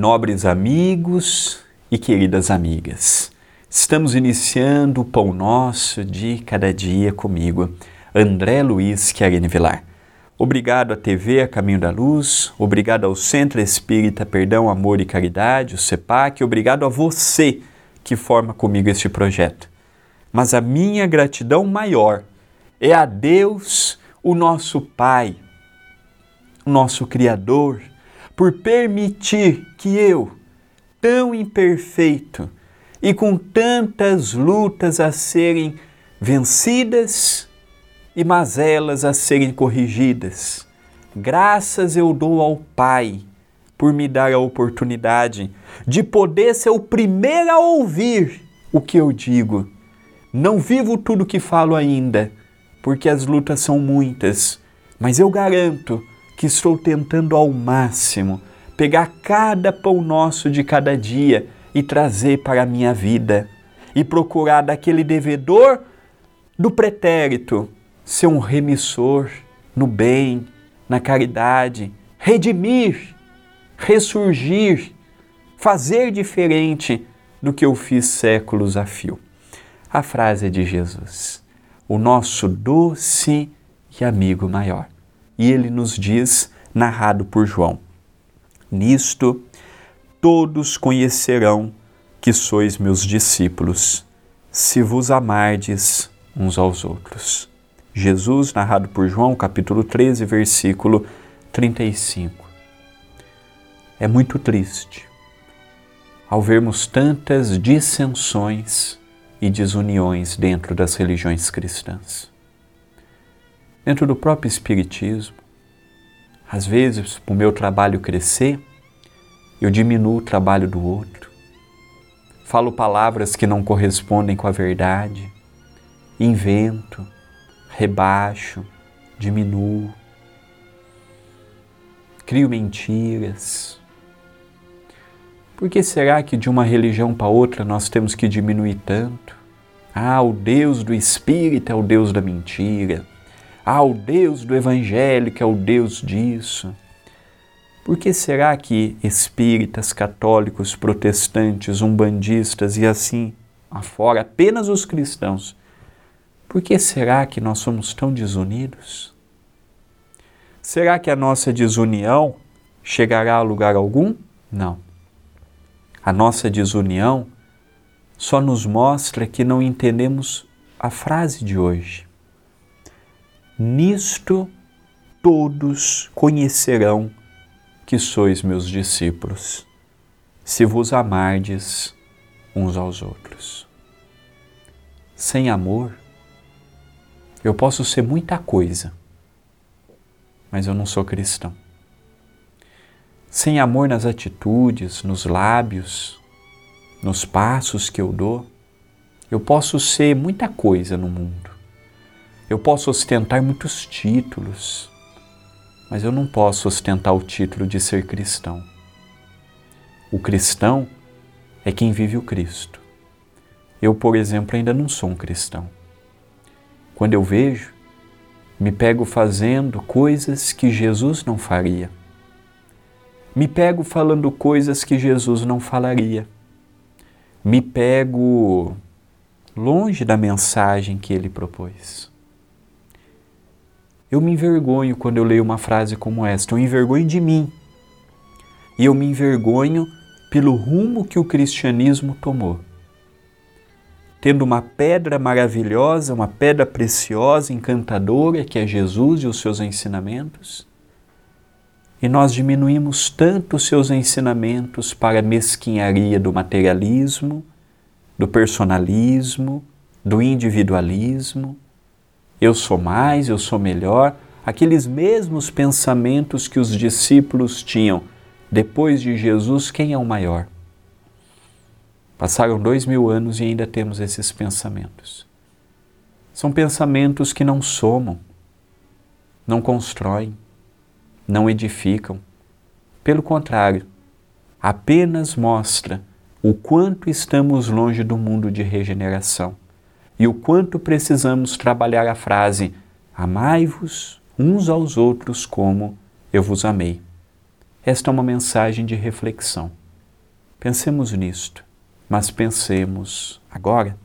Nobres amigos e queridas amigas, estamos iniciando o Pão Nosso de Cada Dia comigo, André Luiz Querine Vilar. Obrigado à TV A Caminho da Luz, obrigado ao Centro Espírita Perdão, Amor e Caridade, o CEPAC, obrigado a você que forma comigo este projeto. Mas a minha gratidão maior é a Deus, o nosso Pai, o nosso Criador, por permitir que eu, tão imperfeito e com tantas lutas a serem vencidas, e mazelas a serem corrigidas. Graças eu dou ao Pai por me dar a oportunidade de poder ser o primeiro a ouvir o que eu digo. Não vivo tudo que falo ainda, porque as lutas são muitas, mas eu garanto que estou tentando ao máximo pegar cada pão nosso de cada dia e trazer para a minha vida e procurar daquele devedor do pretérito ser um remissor no bem, na caridade, redimir, ressurgir, fazer diferente do que eu fiz séculos a fio. A frase é de Jesus, o nosso doce e amigo maior. E ele nos diz, narrado por João: Nisto todos conhecerão que sois meus discípulos, se vos amardes uns aos outros. Jesus, narrado por João, capítulo 13, versículo 35. É muito triste ao vermos tantas dissensões e desuniões dentro das religiões cristãs. Dentro do próprio Espiritismo, às vezes, para o meu trabalho crescer, eu diminuo o trabalho do outro, falo palavras que não correspondem com a verdade, invento rebaixo, diminuo, crio mentiras. Por que será que de uma religião para outra nós temos que diminuir tanto? Ah, o Deus do Espírito é o Deus da mentira. Ah, o Deus do Evangélico é o Deus disso. Por que será que espíritas, católicos, protestantes, umbandistas e assim afora, apenas os cristãos, por que será que nós somos tão desunidos? Será que a nossa desunião chegará a lugar algum? Não. A nossa desunião só nos mostra que não entendemos a frase de hoje. Nisto todos conhecerão que sois meus discípulos, se vos amardes uns aos outros. Sem amor, eu posso ser muita coisa, mas eu não sou cristão. Sem amor nas atitudes, nos lábios, nos passos que eu dou, eu posso ser muita coisa no mundo. Eu posso ostentar muitos títulos, mas eu não posso ostentar o título de ser cristão. O cristão é quem vive o Cristo. Eu, por exemplo, ainda não sou um cristão. Quando eu vejo, me pego fazendo coisas que Jesus não faria. Me pego falando coisas que Jesus não falaria. Me pego longe da mensagem que ele propôs. Eu me envergonho quando eu leio uma frase como esta, eu envergonho de mim. E eu me envergonho pelo rumo que o cristianismo tomou tendo uma pedra maravilhosa, uma pedra preciosa, encantadora, que é Jesus e os seus ensinamentos, e nós diminuímos tanto os seus ensinamentos para a mesquinharia do materialismo, do personalismo, do individualismo. Eu sou mais, eu sou melhor, aqueles mesmos pensamentos que os discípulos tinham depois de Jesus, quem é o maior? Passaram dois mil anos e ainda temos esses pensamentos. São pensamentos que não somam, não constroem, não edificam. Pelo contrário, apenas mostra o quanto estamos longe do mundo de regeneração e o quanto precisamos trabalhar a frase: Amai-vos uns aos outros como eu vos amei. Esta é uma mensagem de reflexão. Pensemos nisto, mas pensemos agora.